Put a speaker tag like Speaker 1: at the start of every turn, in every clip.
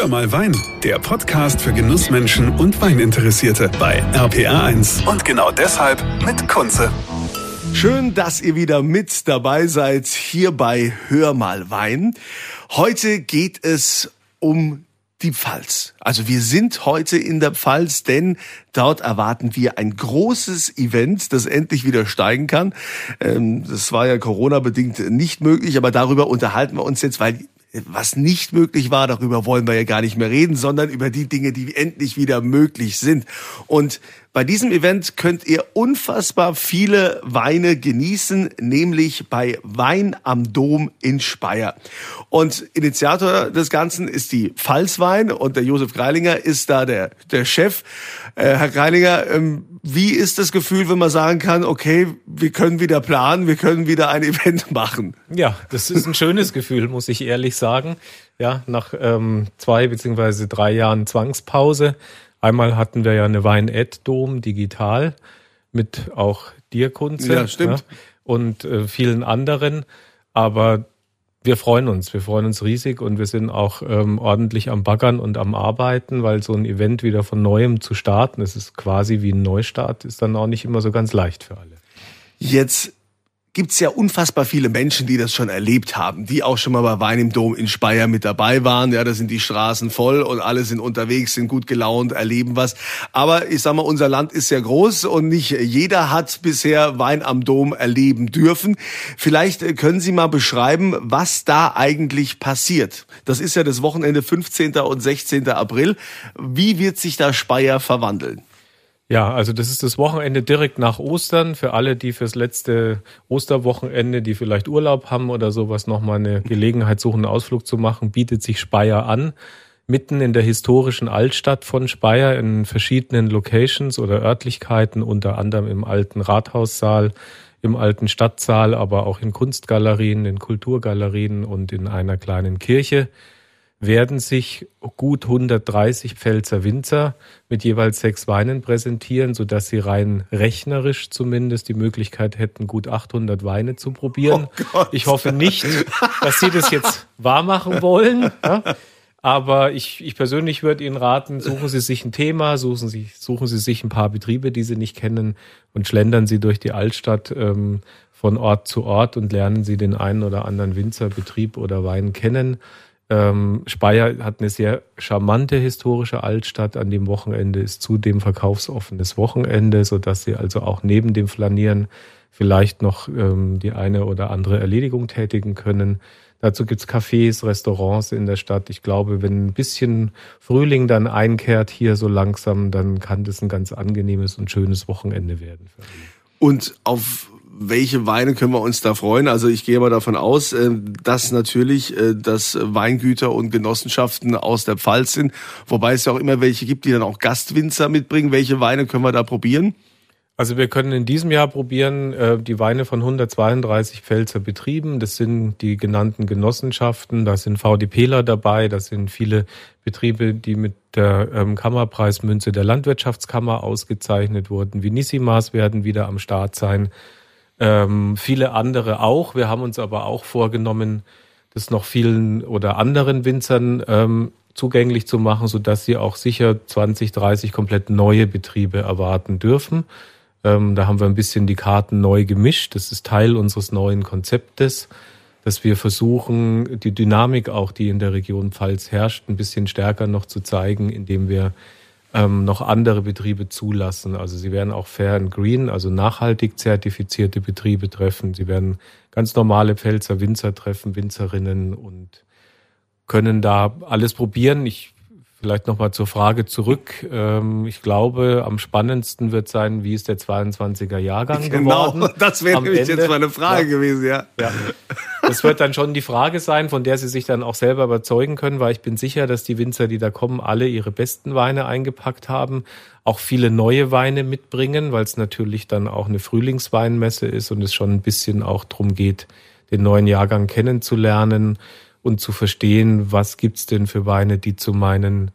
Speaker 1: Hör mal Wein, der Podcast für Genussmenschen und Weininteressierte bei RPR1. Und genau deshalb mit Kunze.
Speaker 2: Schön, dass ihr wieder mit dabei seid hier bei Hör mal Wein. Heute geht es um die Pfalz. Also wir sind heute in der Pfalz, denn dort erwarten wir ein großes Event, das endlich wieder steigen kann. Ähm, das war ja Corona-bedingt nicht möglich, aber darüber unterhalten wir uns jetzt, weil was nicht möglich war, darüber wollen wir ja gar nicht mehr reden, sondern über die Dinge, die endlich wieder möglich sind. Und bei diesem Event könnt ihr unfassbar viele Weine genießen, nämlich bei Wein am Dom in Speyer. Und Initiator des Ganzen ist die Pfalzwein und der Josef Greilinger ist da der, der Chef. Äh, Herr Greilinger, ähm, wie ist das Gefühl, wenn man sagen kann, okay, wir können wieder planen, wir können wieder ein Event machen?
Speaker 3: Ja, das ist ein schönes Gefühl, muss ich ehrlich sagen. Ja, nach ähm, zwei beziehungsweise drei Jahren Zwangspause Einmal hatten wir ja eine Wein-Ad-Dom digital mit auch dir, Kunze.
Speaker 2: Ja, stimmt.
Speaker 3: Ja, und äh, vielen anderen. Aber wir freuen uns, wir freuen uns riesig und wir sind auch ähm, ordentlich am Baggern und am Arbeiten, weil so ein Event wieder von neuem zu starten, das ist quasi wie ein Neustart, ist dann auch nicht immer so ganz leicht für alle.
Speaker 2: Jetzt gibt's ja unfassbar viele Menschen, die das schon erlebt haben, die auch schon mal bei Wein im Dom in Speyer mit dabei waren. Ja, da sind die Straßen voll und alle sind unterwegs, sind gut gelaunt, erleben was. Aber ich sag mal, unser Land ist sehr groß und nicht jeder hat bisher Wein am Dom erleben dürfen. Vielleicht können Sie mal beschreiben, was da eigentlich passiert. Das ist ja das Wochenende 15. und 16. April. Wie wird sich da Speyer verwandeln?
Speaker 3: Ja, also das ist das Wochenende direkt nach Ostern. Für alle, die fürs letzte Osterwochenende, die vielleicht Urlaub haben oder sowas, nochmal eine Gelegenheit suchen, einen Ausflug zu machen, bietet sich Speyer an. Mitten in der historischen Altstadt von Speyer in verschiedenen Locations oder Örtlichkeiten, unter anderem im alten Rathaussaal, im alten Stadtsaal, aber auch in Kunstgalerien, in Kulturgalerien und in einer kleinen Kirche werden sich gut 130 Pfälzer Winzer mit jeweils sechs Weinen präsentieren, so dass sie rein rechnerisch zumindest die Möglichkeit hätten, gut 800 Weine zu probieren. Oh ich hoffe nicht, dass Sie das jetzt wahrmachen wollen. Aber ich, ich persönlich würde Ihnen raten, suchen Sie sich ein Thema, suchen Sie, suchen Sie sich ein paar Betriebe, die Sie nicht kennen und schlendern Sie durch die Altstadt ähm, von Ort zu Ort und lernen Sie den einen oder anderen Winzerbetrieb oder Wein kennen. Ähm, Speyer hat eine sehr charmante historische Altstadt. An dem Wochenende ist zudem verkaufsoffenes Wochenende, so dass Sie also auch neben dem Flanieren vielleicht noch ähm, die eine oder andere Erledigung tätigen können. Dazu gibt's Cafés, Restaurants in der Stadt. Ich glaube, wenn ein bisschen Frühling dann einkehrt hier so langsam, dann kann das ein ganz angenehmes und schönes Wochenende werden.
Speaker 2: Und auf welche Weine können wir uns da freuen? Also ich gehe mal davon aus, äh, dass natürlich äh, das Weingüter und Genossenschaften aus der Pfalz sind, wobei es ja auch immer welche gibt, die dann auch Gastwinzer mitbringen. Welche Weine können wir da probieren?
Speaker 3: Also wir können in diesem Jahr probieren äh, die Weine von 132 Pfälzer Betrieben. Das sind die genannten Genossenschaften. Da sind VDPler dabei. Das sind viele Betriebe, die mit der ähm, Kammerpreismünze der Landwirtschaftskammer ausgezeichnet wurden. Vinissimas werden wieder am Start sein. Ähm, viele andere auch. Wir haben uns aber auch vorgenommen, das noch vielen oder anderen Winzern ähm, zugänglich zu machen, so dass sie auch sicher 20, 30 komplett neue Betriebe erwarten dürfen. Ähm, da haben wir ein bisschen die Karten neu gemischt. Das ist Teil unseres neuen Konzeptes, dass wir versuchen, die Dynamik auch, die in der Region Pfalz herrscht, ein bisschen stärker noch zu zeigen, indem wir ähm, noch andere Betriebe zulassen. Also sie werden auch Fair and Green, also nachhaltig zertifizierte Betriebe treffen. Sie werden ganz normale Pfälzer Winzer treffen, Winzerinnen und können da alles probieren. Ich Vielleicht nochmal zur Frage zurück. Ähm, ich glaube, am spannendsten wird sein, wie ist der 22er Jahrgang
Speaker 2: genau,
Speaker 3: geworden.
Speaker 2: das wäre nämlich jetzt meine Frage ja. gewesen, ja. ja.
Speaker 3: Das wird dann schon die Frage sein, von der Sie sich dann auch selber überzeugen können, weil ich bin sicher, dass die Winzer, die da kommen, alle ihre besten Weine eingepackt haben, auch viele neue Weine mitbringen, weil es natürlich dann auch eine Frühlingsweinmesse ist und es schon ein bisschen auch drum geht, den neuen Jahrgang kennenzulernen und zu verstehen, was gibt's denn für Weine, die zu meinen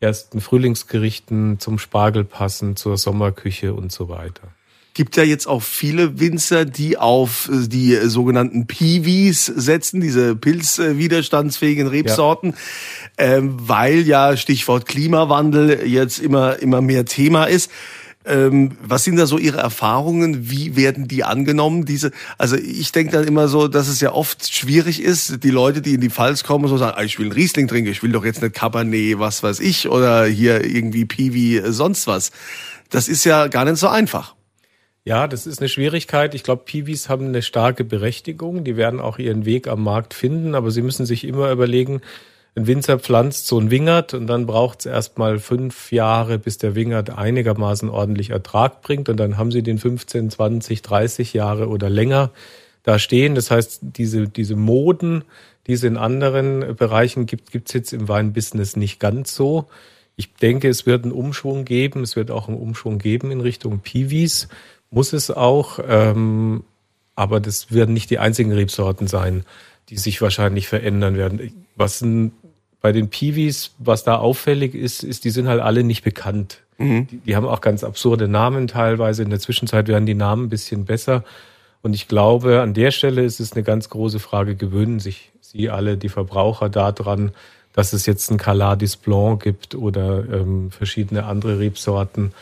Speaker 3: ersten Frühlingsgerichten, zum Spargel passen, zur Sommerküche und so weiter.
Speaker 2: Gibt ja jetzt auch viele Winzer, die auf äh, die sogenannten Piwis setzen, diese pilzwiderstandsfähigen Rebsorten, ja. Ähm, weil ja Stichwort Klimawandel jetzt immer, immer mehr Thema ist. Ähm, was sind da so Ihre Erfahrungen? Wie werden die angenommen? Diese, also ich denke dann immer so, dass es ja oft schwierig ist, die Leute, die in die Pfalz kommen, so sagen, ah, ich will einen Riesling trinken, ich will doch jetzt nicht Cabernet, was weiß ich, oder hier irgendwie Piwi, sonst was. Das ist ja gar nicht so einfach.
Speaker 3: Ja, das ist eine Schwierigkeit. Ich glaube, Piwis haben eine starke Berechtigung. Die werden auch ihren Weg am Markt finden, aber sie müssen sich immer überlegen, ein Winzer pflanzt so ein Wingert und dann braucht es erstmal fünf Jahre, bis der Wingert einigermaßen ordentlich Ertrag bringt und dann haben sie den 15, 20, 30 Jahre oder länger da stehen. Das heißt, diese, diese Moden, die es in anderen Bereichen gibt, gibt es jetzt im Weinbusiness nicht ganz so. Ich denke, es wird einen Umschwung geben. Es wird auch einen Umschwung geben in Richtung Piwis. Muss es auch. Ähm, aber das werden nicht die einzigen Rebsorten sein, die sich wahrscheinlich verändern werden. Was ein bei den Piwis, was da auffällig ist, ist, die sind halt alle nicht bekannt. Mhm. Die, die, haben auch ganz absurde Namen teilweise. In der Zwischenzeit werden die Namen ein bisschen besser. Und ich glaube, an der Stelle ist es eine ganz große Frage, gewöhnen sich Sie alle, die Verbraucher, daran, dass es jetzt ein Caladis Blanc gibt oder ähm, verschiedene andere Rebsorten,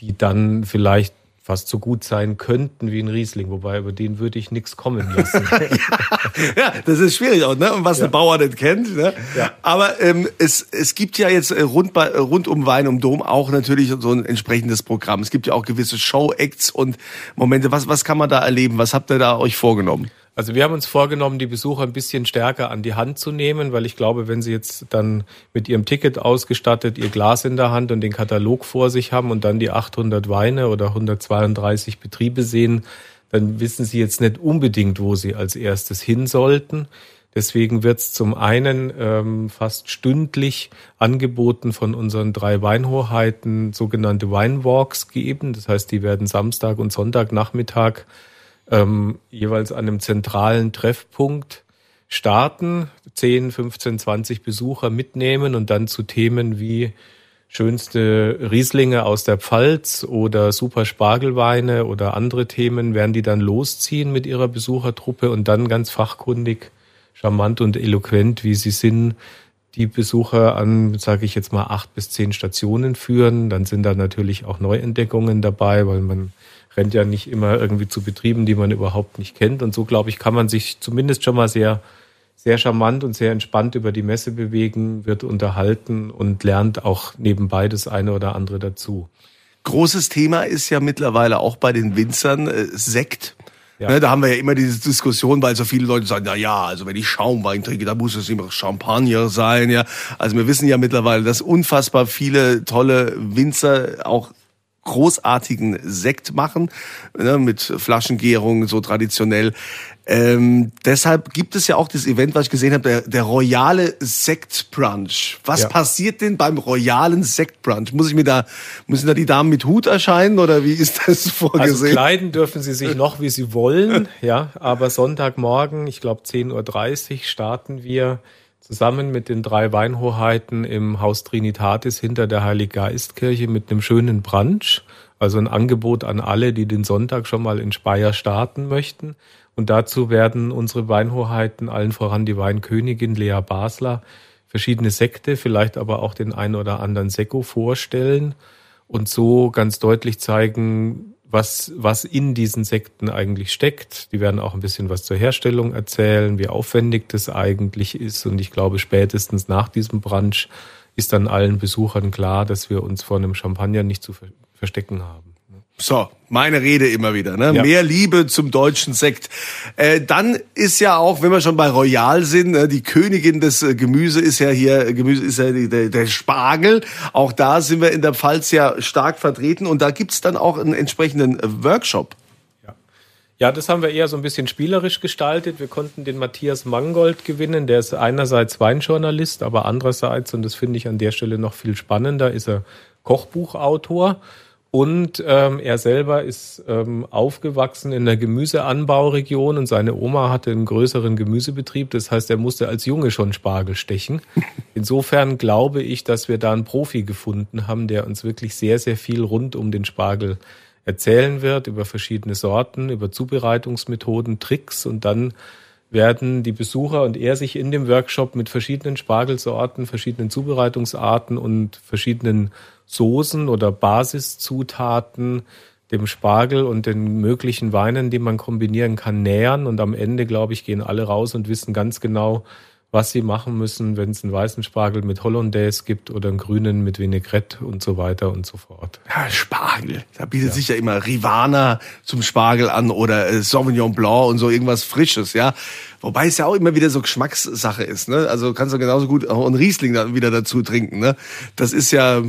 Speaker 3: die dann vielleicht fast so gut sein könnten wie ein Riesling, wobei über den würde ich nichts kommen lassen.
Speaker 2: ja, das ist schwierig auch, ne? Und was ja. der Bauer nicht kennt. Ne? Ja. Aber ähm, es, es gibt ja jetzt äh, rund, bei, rund um Wein um Dom auch natürlich so ein entsprechendes Programm. Es gibt ja auch gewisse Show-Acts und Momente. Was, was kann man da erleben? Was habt ihr da euch vorgenommen?
Speaker 3: Also wir haben uns vorgenommen, die Besucher ein bisschen stärker an die Hand zu nehmen, weil ich glaube, wenn sie jetzt dann mit ihrem Ticket ausgestattet ihr Glas in der Hand und den Katalog vor sich haben und dann die 800 Weine oder 132 Betriebe sehen, dann wissen sie jetzt nicht unbedingt, wo sie als erstes hin sollten. Deswegen wird es zum einen ähm, fast stündlich angeboten von unseren drei Weinhoheiten sogenannte Winewalks geben. Das heißt, die werden Samstag und Sonntagnachmittag ähm, jeweils an einem zentralen Treffpunkt starten, 10, 15, 20 Besucher mitnehmen und dann zu Themen wie schönste Rieslinge aus der Pfalz oder super Spargelweine oder andere Themen werden die dann losziehen mit ihrer Besuchertruppe und dann ganz fachkundig, charmant und eloquent, wie sie sind, die Besucher an, sage ich jetzt mal, acht bis zehn Stationen führen. Dann sind da natürlich auch Neuentdeckungen dabei, weil man rennt ja nicht immer irgendwie zu Betrieben, die man überhaupt nicht kennt. Und so, glaube ich, kann man sich zumindest schon mal sehr, sehr charmant und sehr entspannt über die Messe bewegen, wird unterhalten und lernt auch nebenbei das eine oder andere dazu.
Speaker 2: Großes Thema ist ja mittlerweile auch bei den Winzern äh, Sekt. Ja. Ne, da haben wir ja immer diese Diskussion, weil so viele Leute sagen, na ja, also wenn ich Schaumwein trinke, da muss es immer Champagner sein, ja. Also wir wissen ja mittlerweile, dass unfassbar viele tolle Winzer auch großartigen Sekt machen, ne, mit Flaschengärung, so traditionell. Ähm, deshalb gibt es ja auch das Event, was ich gesehen habe, der, der royale Sektbrunch. Was ja. passiert denn beim royalen Sektbrunch? Muss ich mir da, müssen da die Damen mit Hut erscheinen oder wie ist das vorgesehen? Also
Speaker 3: kleiden dürfen sie sich noch, wie sie wollen, ja, aber Sonntagmorgen, ich glaube 10.30 Uhr starten wir zusammen mit den drei Weinhoheiten im Haus Trinitatis hinter der Heiliggeistkirche mit einem schönen Brunch. Also ein Angebot an alle, die den Sonntag schon mal in Speyer starten möchten. Und dazu werden unsere Weinhoheiten, allen voran die Weinkönigin Lea Basler, verschiedene Sekte, vielleicht aber auch den einen oder anderen Sekko vorstellen und so ganz deutlich zeigen, was, was in diesen Sekten eigentlich steckt. Die werden auch ein bisschen was zur Herstellung erzählen, wie aufwendig das eigentlich ist. Und ich glaube, spätestens nach diesem Brunch ist dann allen Besuchern klar, dass wir uns vor einem Champagner nicht zu verstecken haben.
Speaker 2: So, meine Rede immer wieder. Ne? Ja. Mehr Liebe zum deutschen Sekt. Äh, dann ist ja auch, wenn wir schon bei Royal sind, äh, die Königin des äh, Gemüse ist ja hier, Gemüse ist ja die, der, der Spargel. Auch da sind wir in der Pfalz ja stark vertreten und da gibt's dann auch einen entsprechenden äh, Workshop.
Speaker 3: Ja. ja, das haben wir eher so ein bisschen spielerisch gestaltet. Wir konnten den Matthias Mangold gewinnen. Der ist einerseits Weinjournalist, aber andererseits, und das finde ich an der Stelle noch viel spannender, ist er Kochbuchautor. Und ähm, er selber ist ähm, aufgewachsen in der Gemüseanbauregion und seine Oma hatte einen größeren Gemüsebetrieb. Das heißt, er musste als Junge schon Spargel stechen. Insofern glaube ich, dass wir da einen Profi gefunden haben, der uns wirklich sehr, sehr viel rund um den Spargel erzählen wird über verschiedene Sorten, über Zubereitungsmethoden, Tricks und dann werden die Besucher und er sich in dem Workshop mit verschiedenen Spargelsorten, verschiedenen Zubereitungsarten und verschiedenen Soßen oder Basiszutaten dem Spargel und den möglichen Weinen, die man kombinieren kann, nähern. Und am Ende, glaube ich, gehen alle raus und wissen ganz genau, was sie machen müssen, wenn es einen weißen Spargel mit Hollandaise gibt oder einen grünen mit Vinaigrette und so weiter und so fort.
Speaker 2: Ja, Spargel. Da bietet ja. sich ja immer Rivana zum Spargel an oder äh, Sauvignon Blanc und so irgendwas Frisches, ja. Wobei es ja auch immer wieder so Geschmackssache ist, ne? Also kannst du genauso gut auch einen Riesling dann wieder dazu trinken, ne? Das ist ja,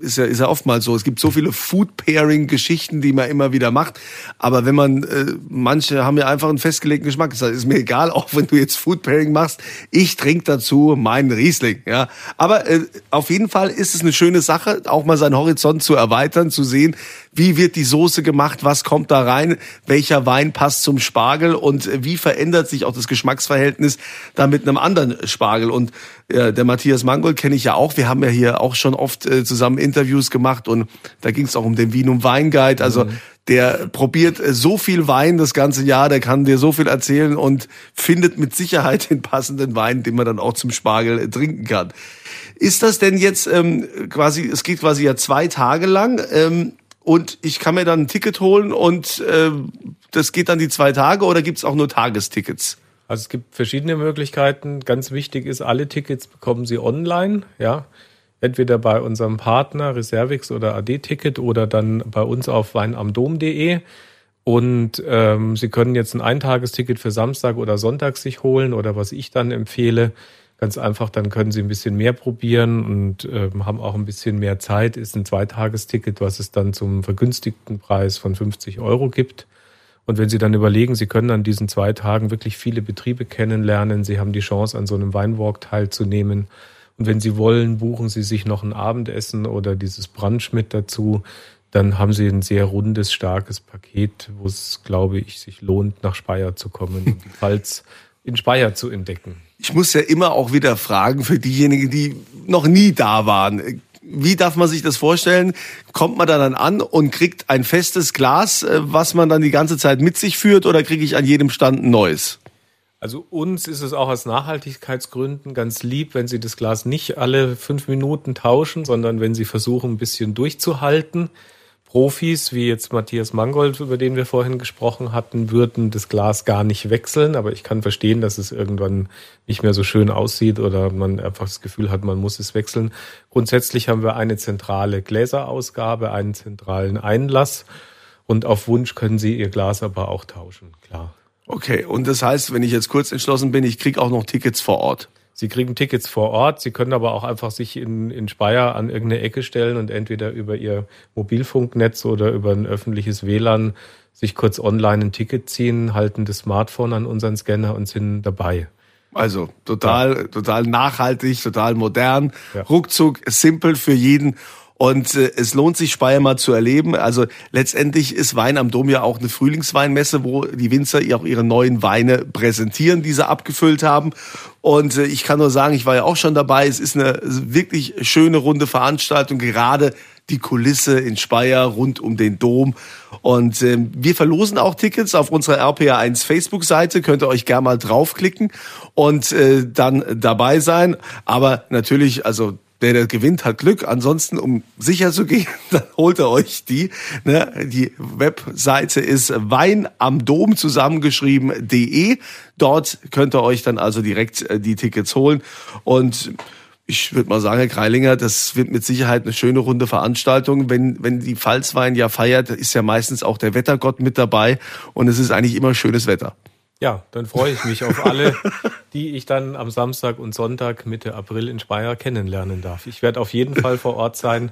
Speaker 2: ist ja, ist ja oftmals so. Es gibt so viele Food-Pairing-Geschichten, die man immer wieder macht. Aber wenn man, äh, manche haben ja einfach einen festgelegten Geschmack. Das ist mir egal, auch wenn du jetzt Food-Pairing machst. Ich trinke dazu meinen Riesling, ja. Aber äh, auf jeden Fall ist es eine schöne Sache, auch mal seinen Horizont zu erweitern, zu sehen, wie wird die Soße gemacht, was kommt da rein, welcher Wein passt zum Spargel und äh, wie verändert sich auch das Geschmacksverhältnis da mit einem anderen Spargel. Und äh, der Matthias Mangold kenne ich ja auch. Wir haben ja hier auch schon oft äh, zusammen Interviews gemacht und da ging es auch um den und Weinguide. Also mhm. der probiert äh, so viel Wein das ganze Jahr, der kann dir so viel erzählen und findet mit Sicherheit den passenden Wein, den man dann auch zum Spargel äh, trinken kann. Ist das denn jetzt ähm, quasi, es geht quasi ja zwei Tage lang, ähm, und ich kann mir dann ein Ticket holen und äh, das geht dann die zwei Tage oder gibt's auch nur Tagestickets?
Speaker 3: Also es gibt verschiedene Möglichkeiten. Ganz wichtig ist, alle Tickets bekommen Sie online, ja. Entweder bei unserem Partner Reservix oder AD-Ticket oder dann bei uns auf weinamdom.de. Und ähm, Sie können jetzt ein Eintagesticket für Samstag oder Sonntag sich holen oder was ich dann empfehle, Ganz einfach, dann können Sie ein bisschen mehr probieren und äh, haben auch ein bisschen mehr Zeit. Ist ein Zweitagesticket, was es dann zum vergünstigten Preis von 50 Euro gibt. Und wenn Sie dann überlegen, Sie können an diesen zwei Tagen wirklich viele Betriebe kennenlernen, Sie haben die Chance, an so einem Weinwalk teilzunehmen. Und wenn Sie wollen, buchen Sie sich noch ein Abendessen oder dieses Brunch mit dazu. Dann haben Sie ein sehr rundes, starkes Paket, wo es, glaube ich, sich lohnt, nach Speyer zu kommen und die Pfalz in Speyer zu entdecken
Speaker 2: ich muss ja immer auch wieder fragen für diejenigen, die noch nie da waren. Wie darf man sich das vorstellen? Kommt man da dann an und kriegt ein festes Glas, äh, was man dann die ganze Zeit mit sich führt, oder kriege ich an jedem Stand ein neues?
Speaker 3: Also uns ist es auch aus Nachhaltigkeitsgründen ganz lieb, wenn Sie das Glas nicht alle fünf Minuten tauschen, sondern wenn Sie versuchen, ein bisschen durchzuhalten. Profis, wie jetzt Matthias Mangold, über den wir vorhin gesprochen hatten, würden das Glas gar nicht wechseln. Aber ich kann verstehen, dass es irgendwann nicht mehr so schön aussieht oder man einfach das Gefühl hat, man muss es wechseln. Grundsätzlich haben wir eine zentrale Gläserausgabe, einen zentralen Einlass. Und auf Wunsch können Sie Ihr Glas aber auch tauschen, klar.
Speaker 2: Okay, und das heißt, wenn ich jetzt kurz entschlossen bin, ich kriege auch noch Tickets vor Ort.
Speaker 3: Sie kriegen Tickets vor Ort. Sie können aber auch einfach sich in, in Speyer an irgendeine Ecke stellen und entweder über Ihr Mobilfunknetz oder über ein öffentliches WLAN sich kurz online ein Ticket ziehen, halten das Smartphone an unseren Scanner und sind dabei.
Speaker 2: Also total, ja. total nachhaltig, total modern, ja. ruckzuck, simpel für jeden. Und äh, es lohnt sich, Speyer mal zu erleben. Also letztendlich ist Wein am Dom ja auch eine Frühlingsweinmesse, wo die Winzer auch ihre neuen Weine präsentieren, die sie abgefüllt haben. Und äh, ich kann nur sagen, ich war ja auch schon dabei. Es ist eine wirklich schöne runde Veranstaltung, gerade die Kulisse in Speyer rund um den Dom. Und äh, wir verlosen auch Tickets auf unserer RPA1 Facebook-Seite. Könnt ihr euch gerne mal draufklicken und äh, dann dabei sein. Aber natürlich, also der, der gewinnt, hat Glück. Ansonsten, um sicher zu gehen, dann holt er euch die. Ne? Die Webseite ist weinamdom zusammengeschrieben.de. Dort könnt ihr euch dann also direkt äh, die Tickets holen. Und ich würde mal sagen, Herr Kreilinger, das wird mit Sicherheit eine schöne runde Veranstaltung. Wenn, wenn die Pfalzwein ja feiert, ist ja meistens auch der Wettergott mit dabei. Und es ist eigentlich immer schönes Wetter.
Speaker 3: Ja, dann freue ich mich auf alle, die ich dann am Samstag und Sonntag Mitte April in Speyer kennenlernen darf. Ich werde auf jeden Fall vor Ort sein.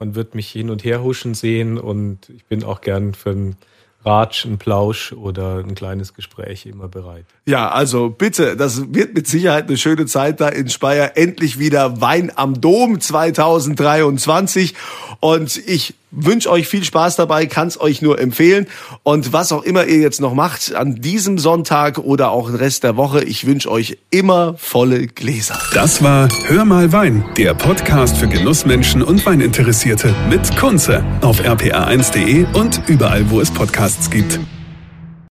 Speaker 3: Man wird mich hin und her huschen sehen und ich bin auch gern für ein Ratsch, ein Plausch oder ein kleines Gespräch immer bereit.
Speaker 2: Ja, also bitte, das wird mit Sicherheit eine schöne Zeit da in Speyer. Endlich wieder Wein am Dom 2023 und ich wünsche euch viel Spaß dabei, kann es euch nur empfehlen. Und was auch immer ihr jetzt noch macht an diesem Sonntag oder auch den Rest der Woche, ich wünsche euch immer volle Gläser.
Speaker 1: Das war Hör mal Wein, der Podcast für Genussmenschen und Weininteressierte mit Kunze auf rpa1.de und überall, wo es Podcasts gibt.